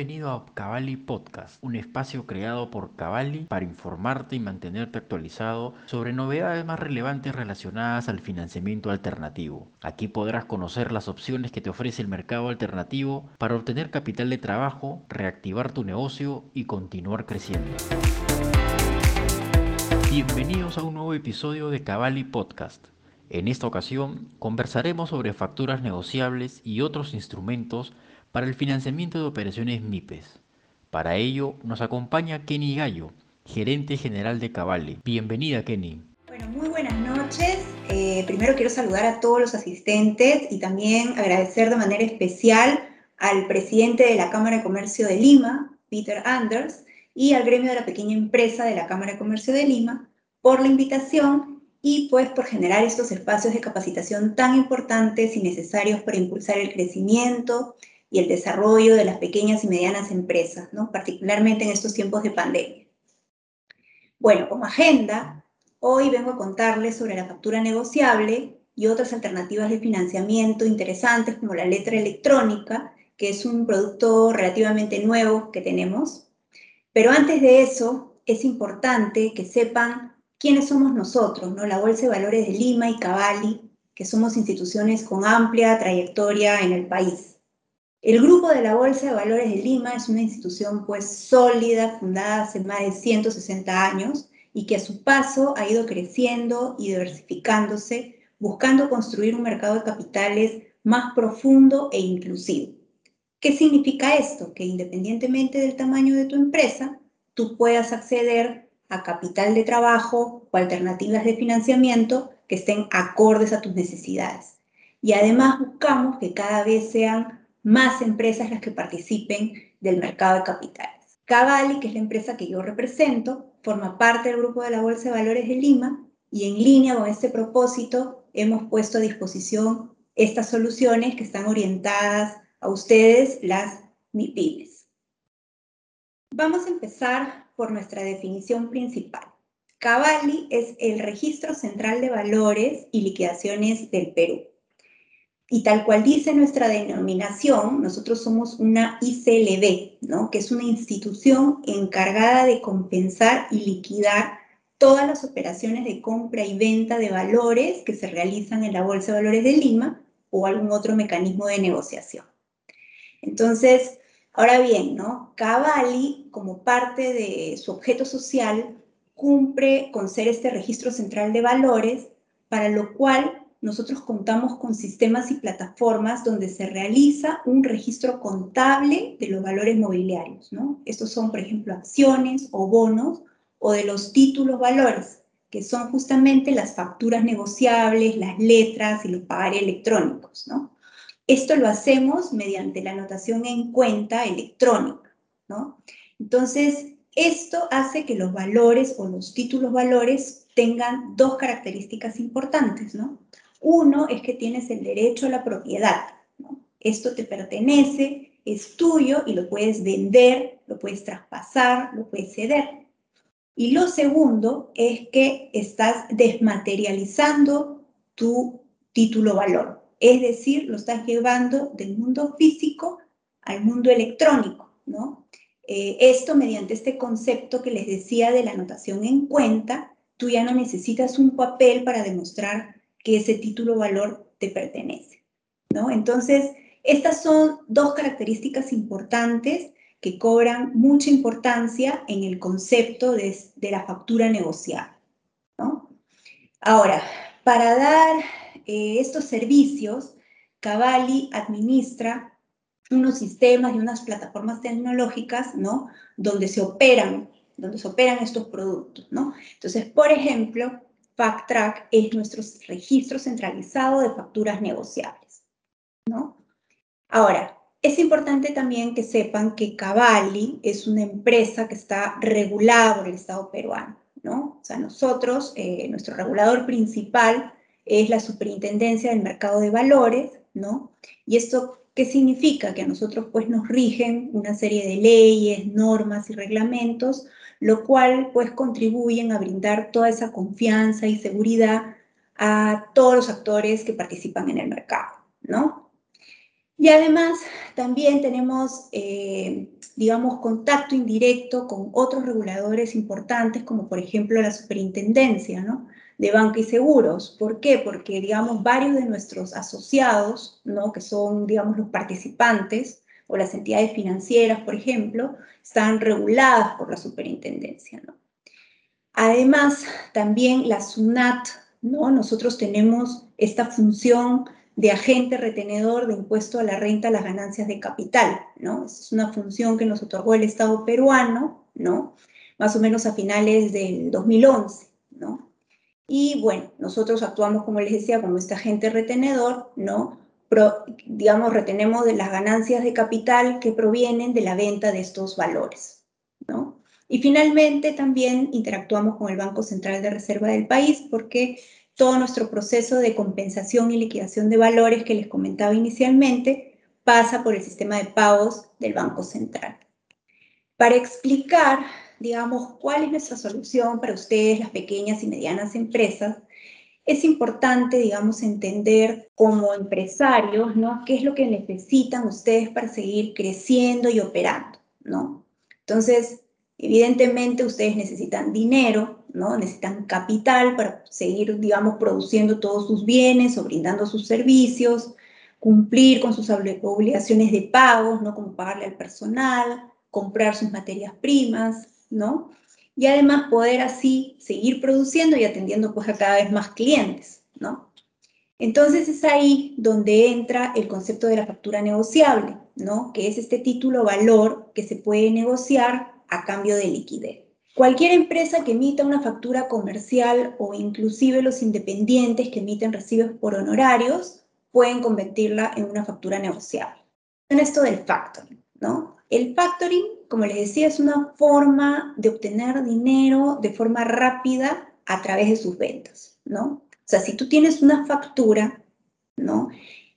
Bienvenido a Cavalli Podcast, un espacio creado por Cavalli para informarte y mantenerte actualizado sobre novedades más relevantes relacionadas al financiamiento alternativo. Aquí podrás conocer las opciones que te ofrece el mercado alternativo para obtener capital de trabajo, reactivar tu negocio y continuar creciendo. Bienvenidos a un nuevo episodio de Cavalli Podcast. En esta ocasión conversaremos sobre facturas negociables y otros instrumentos para el financiamiento de operaciones MIPES. Para ello nos acompaña Kenny Gallo, gerente general de Cavalli. Bienvenida, Kenny. Bueno, muy buenas noches. Eh, primero quiero saludar a todos los asistentes y también agradecer de manera especial al presidente de la Cámara de Comercio de Lima, Peter Anders, y al gremio de la pequeña empresa de la Cámara de Comercio de Lima por la invitación y pues por generar estos espacios de capacitación tan importantes y necesarios para impulsar el crecimiento y el desarrollo de las pequeñas y medianas empresas, ¿no? particularmente en estos tiempos de pandemia. Bueno, como agenda, hoy vengo a contarles sobre la factura negociable y otras alternativas de financiamiento interesantes como la letra electrónica, que es un producto relativamente nuevo que tenemos. Pero antes de eso, es importante que sepan quiénes somos nosotros, ¿no? La Bolsa de Valores de Lima y Cavalli, que somos instituciones con amplia trayectoria en el país. El Grupo de la Bolsa de Valores de Lima es una institución pues sólida, fundada hace más de 160 años y que a su paso ha ido creciendo y diversificándose, buscando construir un mercado de capitales más profundo e inclusivo. ¿Qué significa esto? Que independientemente del tamaño de tu empresa, tú puedas acceder a capital de trabajo o alternativas de financiamiento que estén acordes a tus necesidades. Y además buscamos que cada vez sean más empresas las que participen del mercado de capitales. Cavalli, que es la empresa que yo represento, forma parte del grupo de la Bolsa de Valores de Lima y en línea con este propósito hemos puesto a disposición estas soluciones que están orientadas a ustedes, las MIPIMES. Vamos a empezar por nuestra definición principal. Cavalli es el Registro Central de Valores y Liquidaciones del Perú. Y tal cual dice nuestra denominación, nosotros somos una ICLB, ¿no? que es una institución encargada de compensar y liquidar todas las operaciones de compra y venta de valores que se realizan en la Bolsa de Valores de Lima o algún otro mecanismo de negociación. Entonces, ahora bien, ¿no? Cavalli, como parte de su objeto social, cumple con ser este registro central de valores, para lo cual nosotros contamos con sistemas y plataformas donde se realiza un registro contable de los valores mobiliarios, ¿no? Estos son, por ejemplo, acciones o bonos o de los títulos valores, que son justamente las facturas negociables, las letras y los pagares electrónicos, ¿no? Esto lo hacemos mediante la anotación en cuenta electrónica, ¿no? Entonces, esto hace que los valores o los títulos valores tengan dos características importantes, ¿no? Uno es que tienes el derecho a la propiedad. Esto te pertenece, es tuyo y lo puedes vender, lo puedes traspasar, lo puedes ceder. Y lo segundo es que estás desmaterializando tu título valor. Es decir, lo estás llevando del mundo físico al mundo electrónico, ¿no? Eh, esto mediante este concepto que les decía de la anotación en cuenta, tú ya no necesitas un papel para demostrar que ese título valor te pertenece. ¿no? Entonces, estas son dos características importantes que cobran mucha importancia en el concepto de, la factura negociada. ¿no? Ahora, para dar eh, estos servicios, Cavalli administra unos sistemas y unas plataformas tecnológicas, ¿no? Donde se operan, donde se operan estos productos, ¿no? Entonces, por ejemplo, FactTrack es nuestro registro centralizado de facturas negociables. ¿no? Ahora, es importante también que sepan que Cavalli es una empresa que está regulada por el Estado peruano. ¿no? O sea, nosotros, eh, nuestro regulador principal es la Superintendencia del Mercado de Valores, ¿no? Y esto, ¿qué significa? Que a nosotros pues nos rigen una serie de leyes, normas y reglamentos lo cual pues contribuyen a brindar toda esa confianza y seguridad a todos los actores que participan en el mercado, ¿no? Y además también tenemos, eh, digamos, contacto indirecto con otros reguladores importantes, como por ejemplo la superintendencia, ¿no? De banca y seguros. ¿Por qué? Porque, digamos, varios de nuestros asociados, ¿no? que son, digamos, los participantes o las entidades financieras, por ejemplo, están reguladas por la superintendencia. ¿no? Además, también la SUNAT, ¿no? nosotros tenemos esta función de agente retenedor de impuesto a la renta a las ganancias de capital, ¿no? Es una función que nos otorgó el Estado peruano, ¿no? Más o menos a finales del 2011, ¿no? Y bueno, nosotros actuamos, como les decía, como este agente retenedor, ¿no? digamos, retenemos de las ganancias de capital que provienen de la venta de estos valores, ¿no? Y finalmente también interactuamos con el Banco Central de Reserva del país porque todo nuestro proceso de compensación y liquidación de valores que les comentaba inicialmente pasa por el sistema de pagos del Banco Central. Para explicar digamos, cuál es nuestra solución para ustedes, las pequeñas y medianas empresas, es importante, digamos, entender como empresarios, ¿no? ¿Qué es lo que necesitan ustedes para seguir creciendo y operando, ¿no? Entonces, evidentemente ustedes necesitan dinero, ¿no? Necesitan capital para seguir, digamos, produciendo todos sus bienes o brindando sus servicios, cumplir con sus obligaciones de pagos, ¿no? Como pagarle al personal, comprar sus materias primas, Y además poder así seguir produciendo y atendiendo pues a cada vez más clientes, ¿no? Entonces es ahí donde entra el concepto de la factura negociable, ¿no? Que es este título valor que se puede negociar a cambio de liquidez. Cualquier empresa que emita una factura comercial o inclusive los independientes que emiten recibos por honorarios pueden convertirla en una factura negociable. En esto del factoring, ¿no? El factoring, como les decía, es una forma de obtener dinero de forma rápida a través de sus ventas, ¿no? O sea, si tú tienes una factura, ¿no?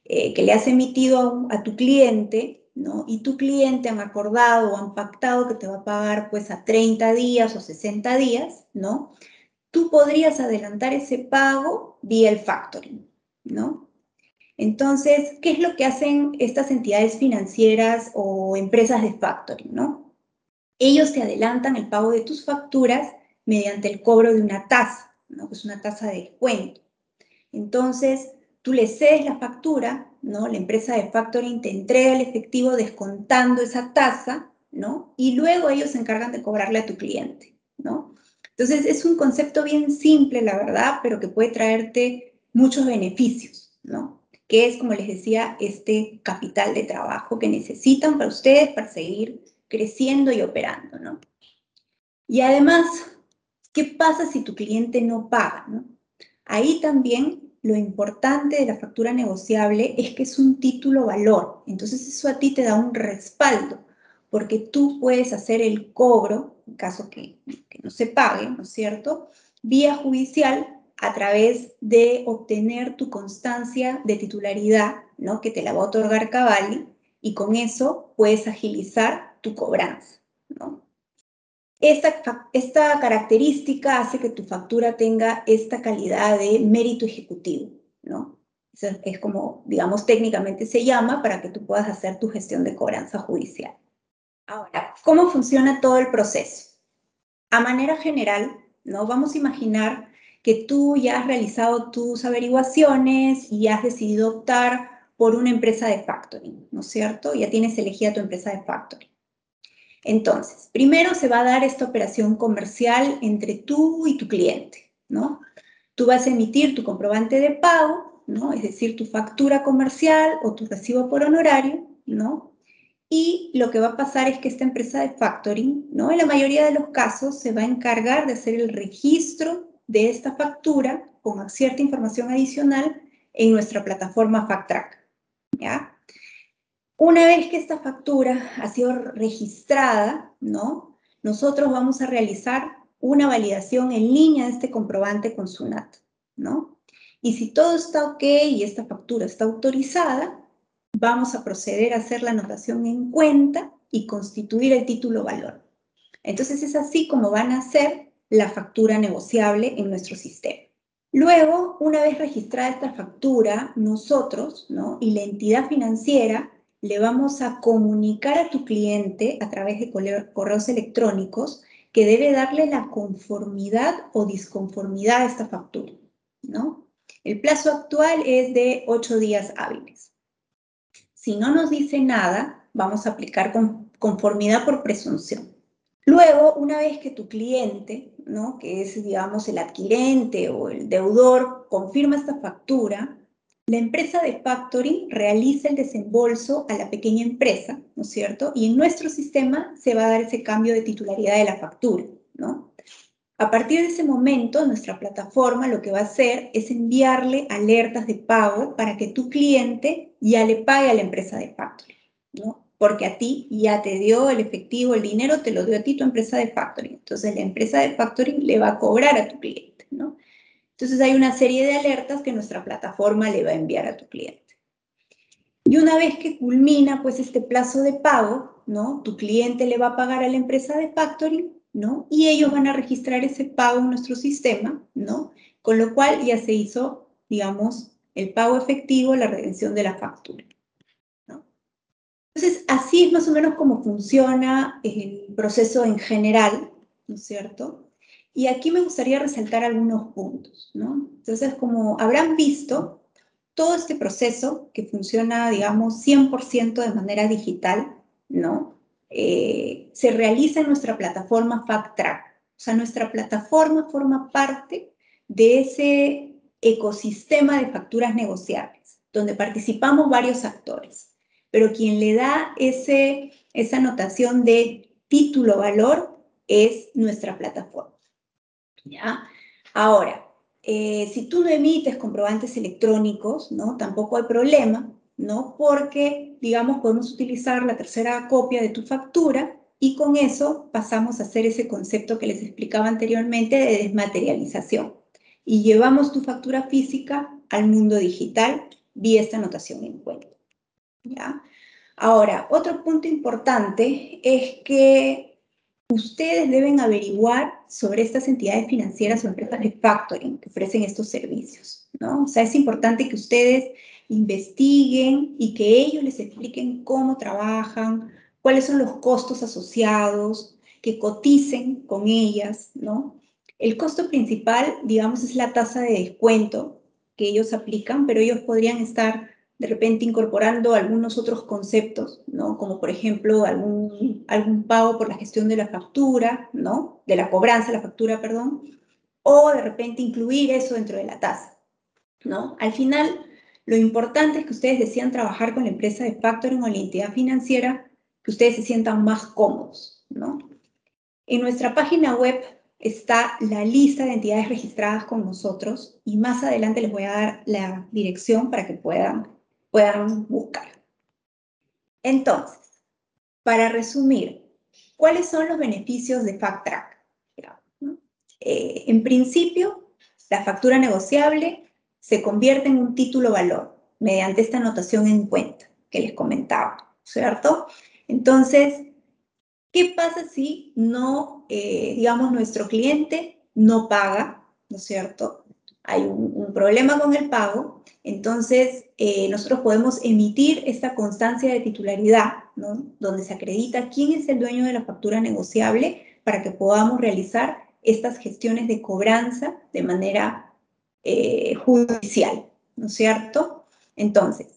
Eh, que le has emitido a, tu cliente, ¿no? Y tu cliente han acordado o han pactado que te va a pagar pues a 30 días o 60 días, ¿no? Tú podrías adelantar ese pago vía el factoring, ¿no? Entonces, ¿qué es lo que hacen estas entidades financieras o empresas de factoring, no? Ellos te adelantan el pago de tus facturas mediante el cobro de una tasa, ¿no? Que es una tasa de descuento. Entonces, tú le cedes la factura, ¿no? La empresa de factoring te entrega el efectivo descontando esa tasa, ¿no? Y luego ellos se encargan de cobrarle a tu cliente, ¿no? Entonces, es un concepto bien simple, la verdad, pero que puede traerte muchos beneficios, ¿no? que es, como les decía, este capital de trabajo que necesitan para ustedes para seguir creciendo y operando, ¿no? Y además, ¿qué pasa si tu cliente no paga? Ahí también lo importante de la factura negociable es que es un título valor. Entonces eso a ti te da un respaldo, porque tú puedes hacer el cobro, en caso que, que no se pague, ¿no es cierto? Vía judicial a través de obtener tu constancia de titularidad, ¿no? que te la va a otorgar Cavalli, y con eso puedes agilizar tu cobranza. ¿no? Esta, esta característica hace que tu factura tenga esta calidad de mérito ejecutivo. ¿no? Es como, digamos, técnicamente se llama para que tú puedas hacer tu gestión de cobranza judicial. Ahora, ¿cómo funciona todo el proceso? A manera general, ¿no? Vamos a imaginar que tú ya has realizado tus averiguaciones y has decidido optar por una empresa de factoring, ¿no es cierto? Ya tienes elegida tu empresa de factoring. Entonces, primero se va a dar esta operación comercial entre tú y tu cliente, ¿no? Tú vas a emitir tu comprobante de pago, ¿no? Es decir, tu factura comercial o tu recibo por honorario, ¿no? Y lo que va a pasar es que esta empresa de factoring, ¿no? En la mayoría de los casos se va a encargar de hacer el registro de esta factura con cierta información adicional en nuestra plataforma FactTrack. ¿ya? Una vez que esta factura ha sido registrada, ¿no? nosotros vamos a realizar una validación en línea de este comprobante con SUNAT. ¿no? Y si todo está ok y esta factura está autorizada, vamos a proceder a hacer la anotación en cuenta y constituir el título valor. Entonces es así como van a ser la factura negociable en nuestro sistema. Luego, una vez registrada esta factura, nosotros ¿no? y la entidad financiera le vamos a comunicar a tu cliente a través de correos electrónicos que debe darle la conformidad o disconformidad a esta factura. ¿no? El plazo actual es de ocho días hábiles. Si no nos dice nada, vamos a aplicar conformidad por presunción. Luego, una vez que tu cliente, ¿no? que es, digamos, el adquirente o el deudor, confirma esta factura, la empresa de factoring realiza el desembolso a la pequeña empresa, ¿no es cierto? Y en nuestro sistema se va a dar ese cambio de titularidad de la factura, ¿no? A partir de ese momento, nuestra plataforma lo que va a hacer es enviarle alertas de pago para que tu cliente ya le pague a la empresa de factoring, ¿no? Porque a ti ya te dio el efectivo, el dinero, te lo dio a ti tu empresa de factoring. Entonces, la empresa de factoring le va a cobrar a tu cliente, ¿no? Entonces, hay una serie de alertas que nuestra plataforma le va a enviar a tu cliente. Y una vez que culmina, pues, este plazo de pago, ¿no? Tu cliente le va a pagar a la empresa de factoring ¿no? Y ellos van a registrar ese pago en nuestro sistema, ¿no? Con lo cual ya se hizo, digamos, el pago efectivo, la redención de la factura. Entonces, así es más o menos como funciona el proceso en general, ¿no es cierto? Y aquí me gustaría resaltar algunos puntos, ¿no? Entonces, como habrán visto, todo este proceso que funciona, digamos, 100% de manera digital, ¿no? Eh, se realiza en nuestra plataforma FactTrack. O sea, nuestra plataforma forma parte de ese ecosistema de facturas negociables, donde participamos varios actores. Pero quien le da ese, esa notación de título-valor es nuestra plataforma. Ahora, eh, si tú no emites comprobantes electrónicos, ¿no? Tampoco hay problema, ¿no? Porque, digamos, podemos utilizar la tercera copia de tu factura y con eso pasamos a hacer ese concepto que les explicaba anteriormente de desmaterialización. Y llevamos tu factura física al mundo digital vía esta anotación en cuenta. ¿ya? Ahora, otro punto importante es que ustedes deben averiguar sobre estas entidades financieras o empresas de factoring que ofrecen estos servicios. ¿no? O sea, es importante que ustedes investiguen y que ellos les expliquen cómo trabajan, cuáles son los costos asociados, que coticen con ellas, ¿no? El costo principal, digamos, es la tasa de descuento que ellos aplican, pero ellos podrían estar de repente incorporando algunos otros conceptos, ¿no? Como por ejemplo algún, algún pago por la gestión de la factura, ¿no? De la cobranza la factura, perdón, o de repente incluir eso dentro de la tasa, ¿no? Al final, lo importante es que ustedes decidan trabajar con la empresa de factoring o la entidad financiera que ustedes se sientan más cómodos, ¿no? En nuestra página web está la lista de entidades registradas con nosotros y más adelante les voy a dar la dirección para que puedan, puedan buscar. Entonces, para resumir, ¿cuáles son los beneficios de FactTrack? Eh, en principio, la factura negociable se convierte en un título valor mediante esta anotación en cuenta que les comentaba, ¿cierto? Entonces, ¿qué pasa si no, eh, digamos, nuestro cliente no paga, ¿no es cierto? Hay un, problema con el pago, entonces eh, nosotros podemos emitir esta constancia de titularidad, ¿no? Donde se acredita quién es el dueño de la factura negociable para que podamos realizar estas gestiones de cobranza de manera eh, judicial, ¿no es cierto? Entonces,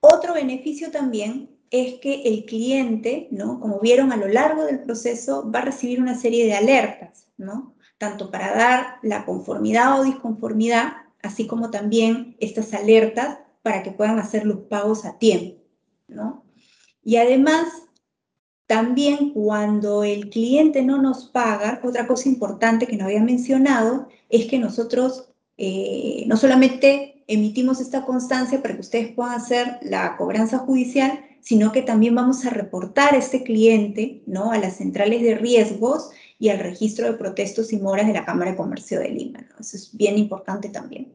otro beneficio también es que el cliente, ¿no? Como vieron a lo largo del proceso, va a recibir una serie de alertas, ¿no? Tanto para dar la conformidad o disconformidad, así como también estas alertas para que puedan hacer los pagos a tiempo, ¿no? Y además, también cuando el cliente no nos paga, otra cosa importante que no había mencionado es que nosotros eh, no solamente emitimos esta constancia para que ustedes puedan hacer la cobranza judicial, sino que también vamos a reportar a este cliente ¿no? a las centrales de riesgos y al registro de protestos y moras de la Cámara de Comercio de Lima. Eso es bien importante también.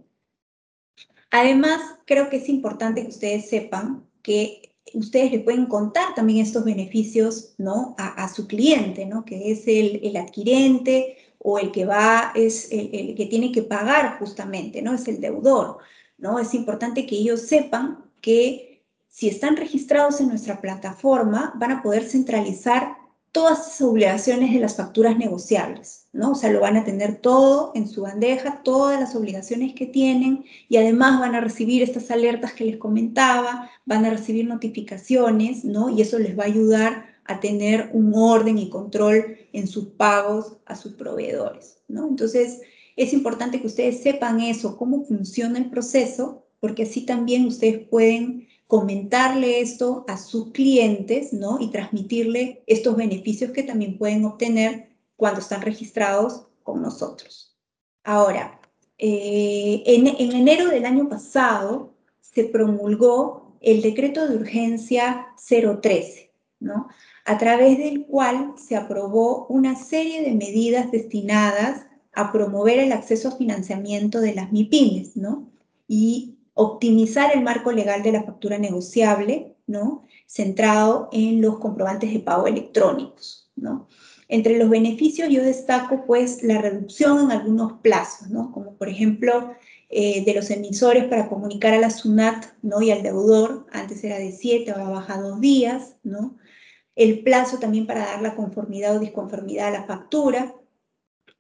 Además, creo que es importante que ustedes sepan que ustedes le pueden contar también estos beneficios ¿no? a, su cliente, ¿no? que es el, el adquirente o el que va es el, que tiene que pagar justamente, ¿no? Es el deudor, ¿no? Es importante que ellos sepan que si están registrados en nuestra plataforma, van a poder centralizar todas las obligaciones de las facturas negociables, ¿no? O sea, lo van a tener todo en su bandeja, todas las obligaciones que tienen y además van a recibir estas alertas que les comentaba, van a recibir notificaciones, ¿no? Y eso les va a ayudar a tener un orden y control en sus pagos a sus proveedores, ¿no? Entonces, es importante que ustedes sepan eso, cómo funciona el proceso, porque así también ustedes pueden comentarle esto a sus clientes, ¿no? Y transmitirle estos beneficios que también pueden obtener cuando están registrados con nosotros. Ahora, eh, en, en enero del año pasado se promulgó el decreto de urgencia 013, ¿no? a través del cual se aprobó una serie de medidas destinadas a promover el acceso a financiamiento de las MIPIMES, ¿no? Y optimizar el marco legal de la factura negociable, ¿no? Centrado en los comprobantes de pago electrónicos, ¿no? Entre los beneficios yo destaco pues la reducción en algunos plazos, ¿no? Como por ejemplo eh, de los emisores para comunicar a la SUNAT, ¿no? Y al deudor, antes era de siete, ahora baja dos días, ¿no? El plazo también para dar la conformidad o disconformidad a la factura,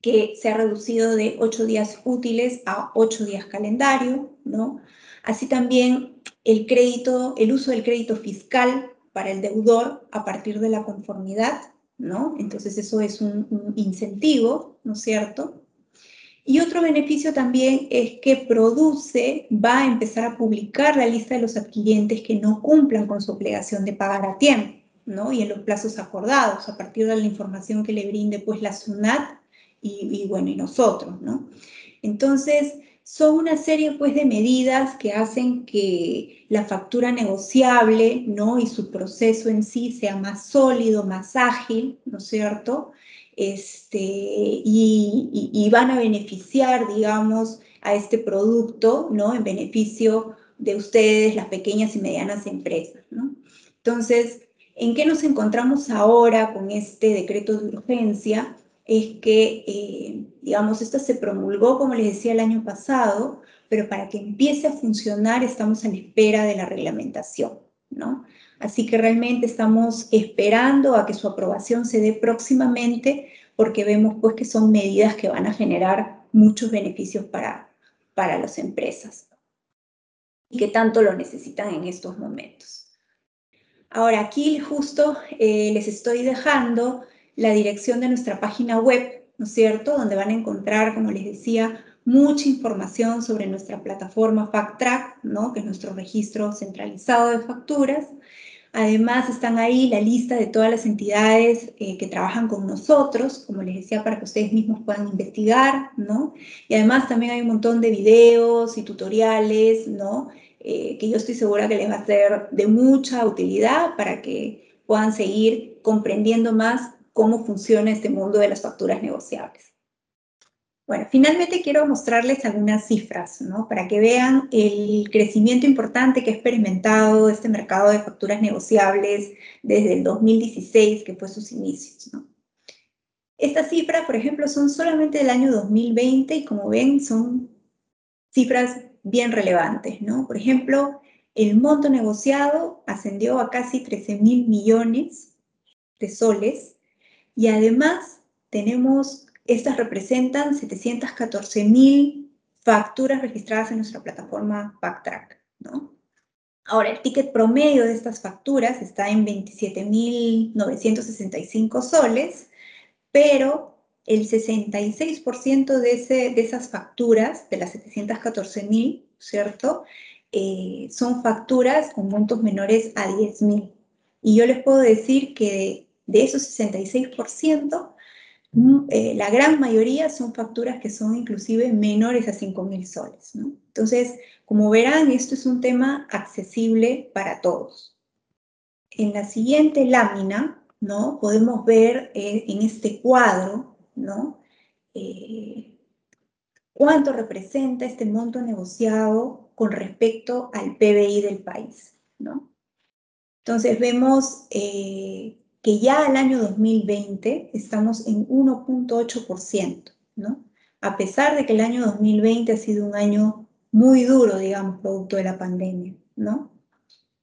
que se ha reducido de ocho días útiles a ocho días calendario, ¿no? Así también el crédito, el uso del crédito fiscal para el deudor a partir de la conformidad, ¿no? Entonces eso es un, un incentivo, ¿no es cierto? Y otro beneficio también es que produce, va a empezar a publicar la lista de los adquirientes que no cumplan con su obligación de pagar a tiempo. Y en los plazos acordados, a partir de la información que le brinde pues la SUNAT y, bueno, y nosotros, ¿no? Entonces, son una serie pues de medidas que hacen que la factura negociable, ¿no? Y su proceso en sí sea más sólido, más ágil, ¿no es cierto? Este, y, y, van a beneficiar, digamos, a este producto, ¿no? En beneficio de ustedes, las pequeñas y medianas empresas, ¿no? Entonces, ¿En qué nos encontramos ahora con este decreto de urgencia? Es que, eh, digamos, esto se promulgó, como les decía, el año pasado, pero para que empiece a funcionar estamos en espera de la reglamentación, ¿no? Así que realmente estamos esperando a que su aprobación se dé próximamente porque vemos pues que son medidas que van a generar muchos beneficios para, para las empresas y que tanto lo necesitan en estos momentos. Ahora aquí justo eh, les estoy dejando la dirección de nuestra página web, ¿no es cierto? Donde van a encontrar, como les decía, mucha información sobre nuestra plataforma FactTrack, ¿no? Que es nuestro registro centralizado de facturas. Además están ahí la lista de todas las entidades eh, que trabajan con nosotros, como les decía, para que ustedes mismos puedan investigar, ¿no? Y además también hay un montón de videos y tutoriales, ¿no? Eh, que yo estoy segura que les va a ser de mucha utilidad para que puedan seguir comprendiendo más cómo funciona este mundo de las facturas negociables. Bueno, finalmente quiero mostrarles algunas cifras, ¿no? Para que vean el crecimiento importante que ha experimentado este mercado de facturas negociables desde el 2016, que fue sus inicios, ¿no? Estas cifras, por ejemplo, son solamente del año 2020 y como ven, son cifras bien relevantes, ¿no? Por ejemplo, el monto negociado ascendió a casi 13 mil millones de soles y además tenemos, estas representan 714 mil facturas registradas en nuestra plataforma Backtrack, ¿no? Ahora, el ticket promedio de estas facturas está en 27.965 soles, pero el 66% de, ese, de esas facturas, de las 714 mil, ¿cierto? Eh, son facturas con montos menores a 10 mil. Y yo les puedo decir que de, esos 66%, mm, eh, la gran mayoría son facturas que son inclusive menores a 5 mil soles. ¿no? Entonces, como verán, esto es un tema accesible para todos. En la siguiente lámina, ¿no? Podemos ver eh, en este cuadro ¿no? Eh, ¿Cuánto representa este monto negociado con respecto al PBI del país, ¿no? Entonces vemos que ya al año 2020 estamos en 1.8%, ¿no? A pesar de que el año 2020 ha sido un año muy duro, digamos, producto de la pandemia, ¿no?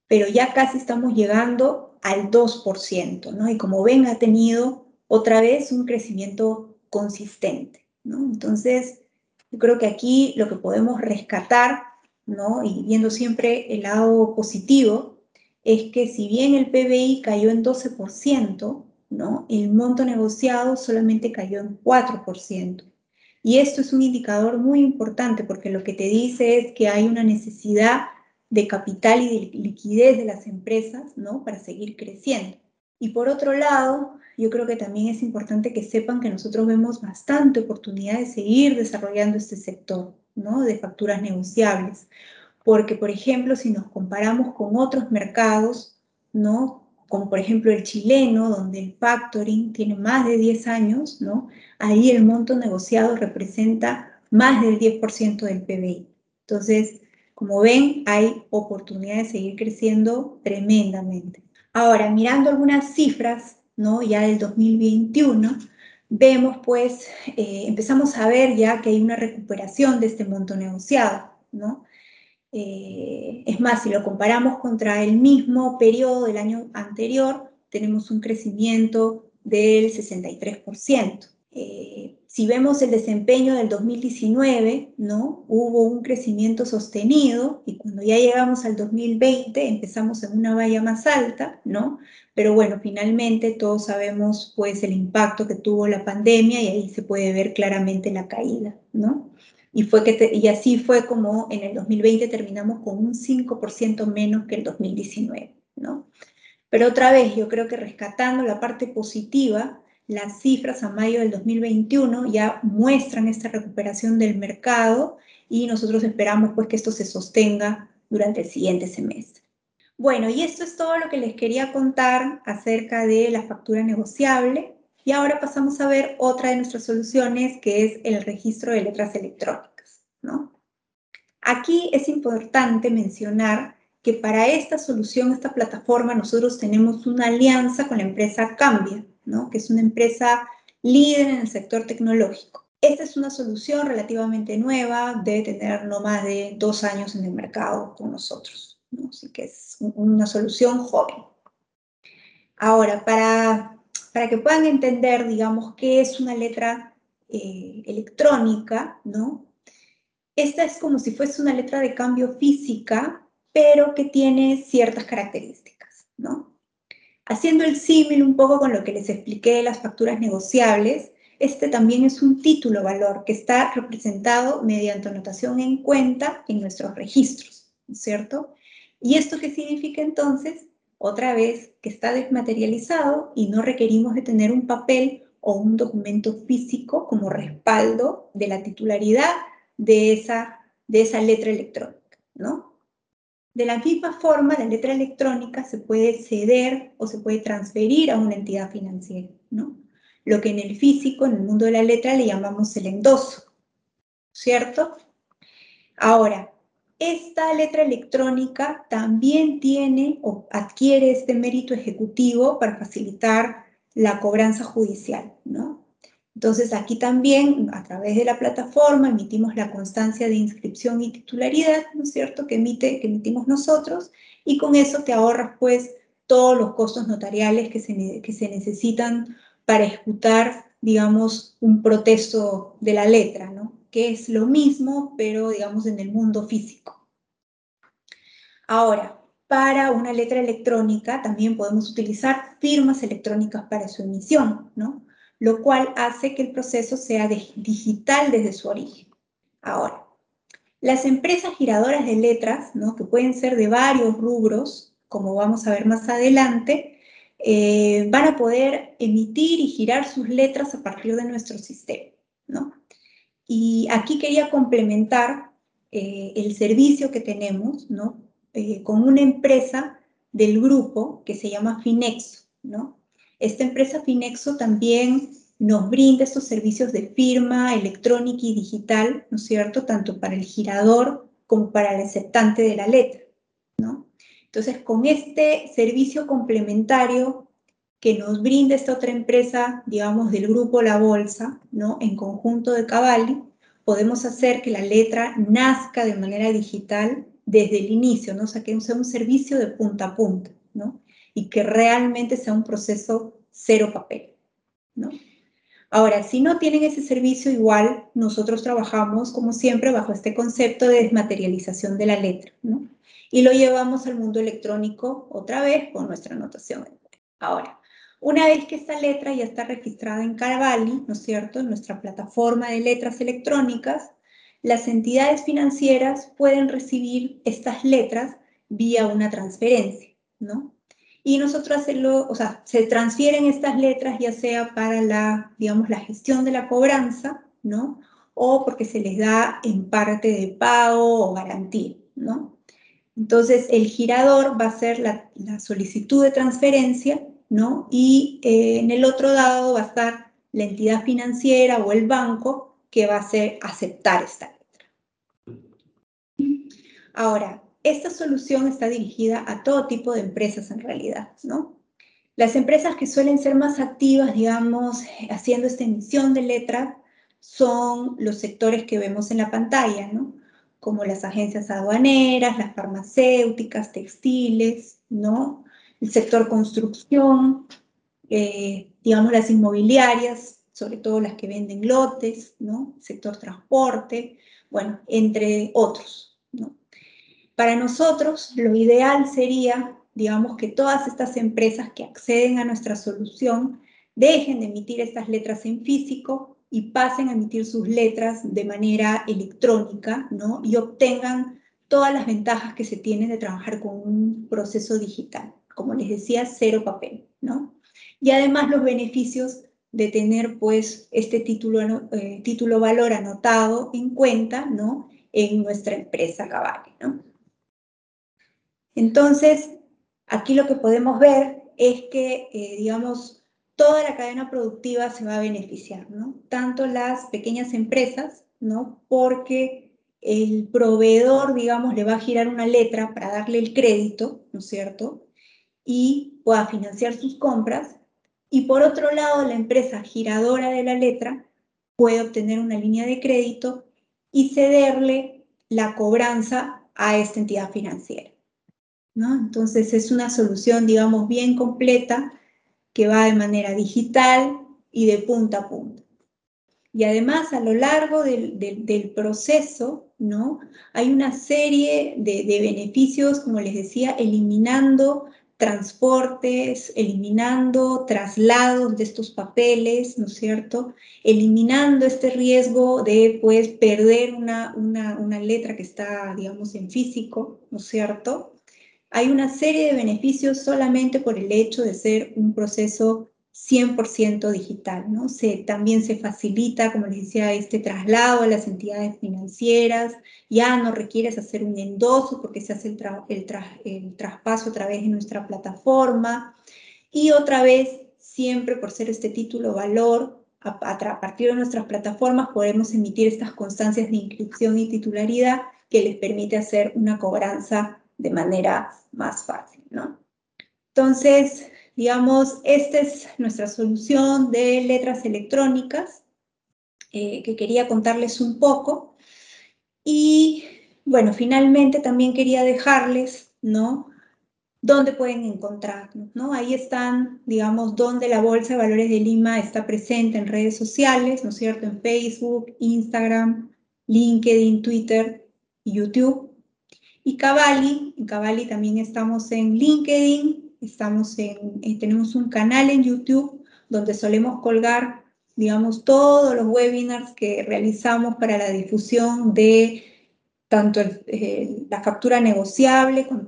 Pero ya casi estamos llegando al 2%, ¿no? Y como ven, ha tenido otra vez un crecimiento consistente, ¿no? Entonces, yo creo que aquí lo que podemos rescatar, ¿no? Y viendo siempre el lado positivo, es que si bien el PBI cayó en 12%, ¿no? El monto negociado solamente cayó en 4%. Y esto es un indicador muy importante porque lo que te dice es que hay una necesidad de capital y de liquidez de las empresas, ¿no? Para seguir creciendo. Y por otro lado, yo creo que también es importante que sepan que nosotros vemos bastante oportunidad de seguir desarrollando este sector, ¿no? De facturas negociables. Porque, por ejemplo, si nos comparamos con otros mercados, ¿no? como por ejemplo el chileno, donde el factoring tiene más de 10 años, ¿no? ahí el monto negociado representa más del 10% del PBI. Entonces, como ven, hay oportunidad de seguir creciendo tremendamente. Ahora, mirando algunas cifras, ¿no? ya del 2021, vemos pues, eh, empezamos a ver ya que hay una recuperación de este monto negociado, ¿no? Eh, es más, si lo comparamos contra el mismo periodo del año anterior, tenemos un crecimiento del 63%. Eh, si vemos el desempeño del 2019, ¿no? Hubo un crecimiento sostenido y cuando ya llegamos al 2020 empezamos en una valla más alta, ¿no? Pero bueno, finalmente todos sabemos pues el impacto que tuvo la pandemia y ahí se puede ver claramente la caída, ¿no? Y, fue que y así fue como en el 2020 terminamos con un 5% menos que el 2019, ¿no? Pero otra vez, yo creo que rescatando la parte positiva, las cifras a mayo del 2021 ya muestran esta recuperación del mercado y nosotros esperamos pues que esto se sostenga durante el siguiente semestre. Bueno, y esto es todo lo que les quería contar acerca de la factura negociable. Y ahora pasamos a ver otra de nuestras soluciones, que es el registro de letras electrónicas. ¿no? Aquí es importante mencionar que para esta solución, esta plataforma, nosotros tenemos una alianza con la empresa Cambia, ¿no? que es una empresa líder en el sector tecnológico. Esta es una solución relativamente nueva, debe tener no más de dos años en el mercado con nosotros, ¿no? así que es una solución joven. Ahora, para para que puedan entender, digamos, qué es una letra eh, electrónica, ¿no? Esta es como si fuese una letra de cambio física, pero que tiene ciertas características, ¿no? Haciendo el símil un poco con lo que les expliqué de las facturas negociables, este también es un título valor que está representado mediante anotación en cuenta en nuestros registros, ¿cierto? ¿Y esto qué significa entonces? Otra vez que está desmaterializado y no requerimos de tener un papel o un documento físico como respaldo de la titularidad de esa, de esa letra electrónica, ¿no? De la misma forma, la letra electrónica se puede ceder o se puede transferir a una entidad financiera, ¿no? Lo que en el físico, en el mundo de la letra, le llamamos el endoso, ¿cierto? Ahora, esta letra electrónica también tiene o adquiere este mérito ejecutivo para facilitar la cobranza judicial, ¿no? Entonces aquí también a través de la plataforma emitimos la constancia de inscripción y titularidad, ¿no es cierto?, que, emite, que emitimos nosotros y con eso te ahorras pues todos los costos notariales que se, que se necesitan para ejecutar, digamos, un protesto de la letra, ¿no? Que es lo mismo, pero digamos en el mundo físico. Ahora, para una letra electrónica también podemos utilizar firmas electrónicas para su emisión, ¿no? Lo cual hace que el proceso sea digital desde su origen. Ahora, las empresas giradoras de letras, ¿no? que pueden ser de varios rubros, como vamos a ver más adelante, eh, van a poder emitir y girar sus letras a partir de nuestro sistema. ¿no? Y aquí quería complementar eh, el servicio que tenemos ¿no? Eh, con una empresa del grupo que se llama Finexo. ¿no? Esta empresa Finexo también nos brinda estos servicios de firma electrónica y digital, ¿no cierto?, tanto para el girador como para el aceptante de la letra, ¿no? Entonces, con este servicio complementario que nos brinde esta otra empresa, digamos, del grupo La Bolsa, ¿no? En conjunto de Cavalli, podemos hacer que la letra nazca de manera digital desde el inicio, ¿no? O sea, que sea un servicio de punta a punta, ¿no? Y que realmente sea un proceso cero papel, ¿no? Ahora, si no tienen ese servicio, igual nosotros trabajamos, como siempre, bajo este concepto de desmaterialización de la letra, ¿no? Y lo llevamos al mundo electrónico otra vez con nuestra anotación. Ahora, una vez que esta letra ya está registrada en Cavalli, ¿no es cierto?, en nuestra plataforma de letras electrónicas, las entidades financieras pueden recibir estas letras vía una transferencia, ¿no? y nosotros hacerlo, o sea, se transfieren estas letras ya sea para la, digamos, la gestión de la cobranza, ¿no? O porque se les da en parte de pago o garantía, ¿no? Entonces, el girador va a ser la, solicitud de transferencia, ¿no? Y eh, en el otro lado va a estar la entidad financiera o el banco que va a hacer aceptar esta letra. Ahora, esta solución está dirigida a todo tipo de empresas en realidad, ¿no? Las empresas que suelen ser más activas, digamos, haciendo esta emisión de letra, son los sectores que vemos en la pantalla, ¿no? Como las agencias aduaneras, las farmacéuticas, textiles, ¿no? El sector construcción, eh, digamos, las inmobiliarias, sobre todo las que venden lotes, ¿no? sector transporte, bueno, entre otros, ¿no? Para nosotros, lo ideal sería, digamos, que todas estas empresas que acceden a nuestra solución dejen de emitir estas letras en físico y pasen a emitir sus letras de manera electrónica, ¿no? Y obtengan todas las ventajas que se tienen de trabajar con un proceso digital. Como les decía, cero papel, ¿no? Y además los beneficios de tener, pues, este título, eh, título valor anotado en cuenta, ¿no? En nuestra empresa Cavalli, ¿no? Entonces, aquí lo que podemos ver es que, eh, digamos, toda la cadena productiva se va a beneficiar, ¿no? Tanto las pequeñas empresas, ¿no? Porque el proveedor, digamos, le va a girar una letra para darle el crédito, ¿no es cierto? Y pueda financiar sus compras. Y por otro lado, la empresa giradora de la letra puede obtener una línea de crédito y cederle la cobranza a esta entidad financiera. Entonces es una solución, digamos, bien completa que va de manera digital y de punta a punta. Y además, a lo largo del, proceso, ¿no? Hay una serie de, de, beneficios, como les decía, eliminando transportes, eliminando traslados de estos papeles, ¿no es cierto? Eliminando este riesgo de, pues, perder una, una, una letra que está, digamos, en físico, ¿no es cierto? hay una serie de beneficios solamente por el hecho de ser un proceso 100% digital, ¿no? Se, también se facilita, como les decía, este traslado a las entidades financieras, ya no requieres hacer un endoso porque se hace el, traspaso a través de nuestra plataforma y otra vez, siempre por ser este título valor, a, a partir de nuestras plataformas podemos emitir estas constancias de inscripción y titularidad que les permite hacer una cobranza de manera más fácil, ¿no? Entonces, digamos, esta es nuestra solución de letras electrónicas eh, que quería contarles un poco. Y, bueno, finalmente también quería dejarles, ¿no? dónde pueden encontrarnos, ¿no? Ahí están, digamos, donde la Bolsa de Valores de Lima está presente en redes sociales, ¿no es cierto? En Facebook, Instagram, LinkedIn, Twitter y YouTube. Y Cavalli, en Cavalli también estamos en LinkedIn, estamos en, eh, tenemos un canal en YouTube donde solemos colgar, digamos, todos los webinars que realizamos para la difusión de tanto eh, la factura negociable con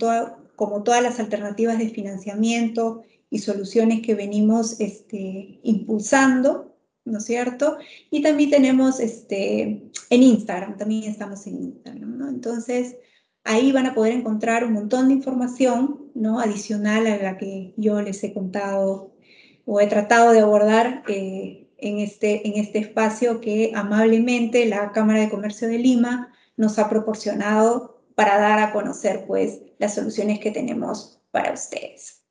como todas las alternativas de financiamiento y soluciones que venimos este, impulsando, ¿no es cierto? Y también tenemos este, en Instagram, también estamos en Instagram, ¿no? Entonces, Ahí van a poder encontrar un montón de información ¿no? adicional a la que yo les he contado o he tratado de abordar eh, en, este, en este espacio que amablemente la Cámara de Comercio de Lima nos ha proporcionado para dar a conocer pues, las soluciones que tenemos para ustedes.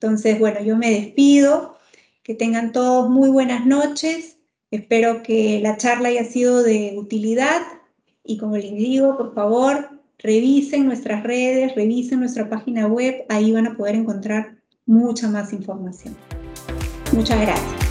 Entonces, bueno, yo me despido, que tengan todos muy buenas noches, espero que la charla haya sido de utilidad y como les digo, por favor, revisen nuestras redes, revisen nuestra página web, ahí van a poder encontrar mucha más información. Muchas gracias.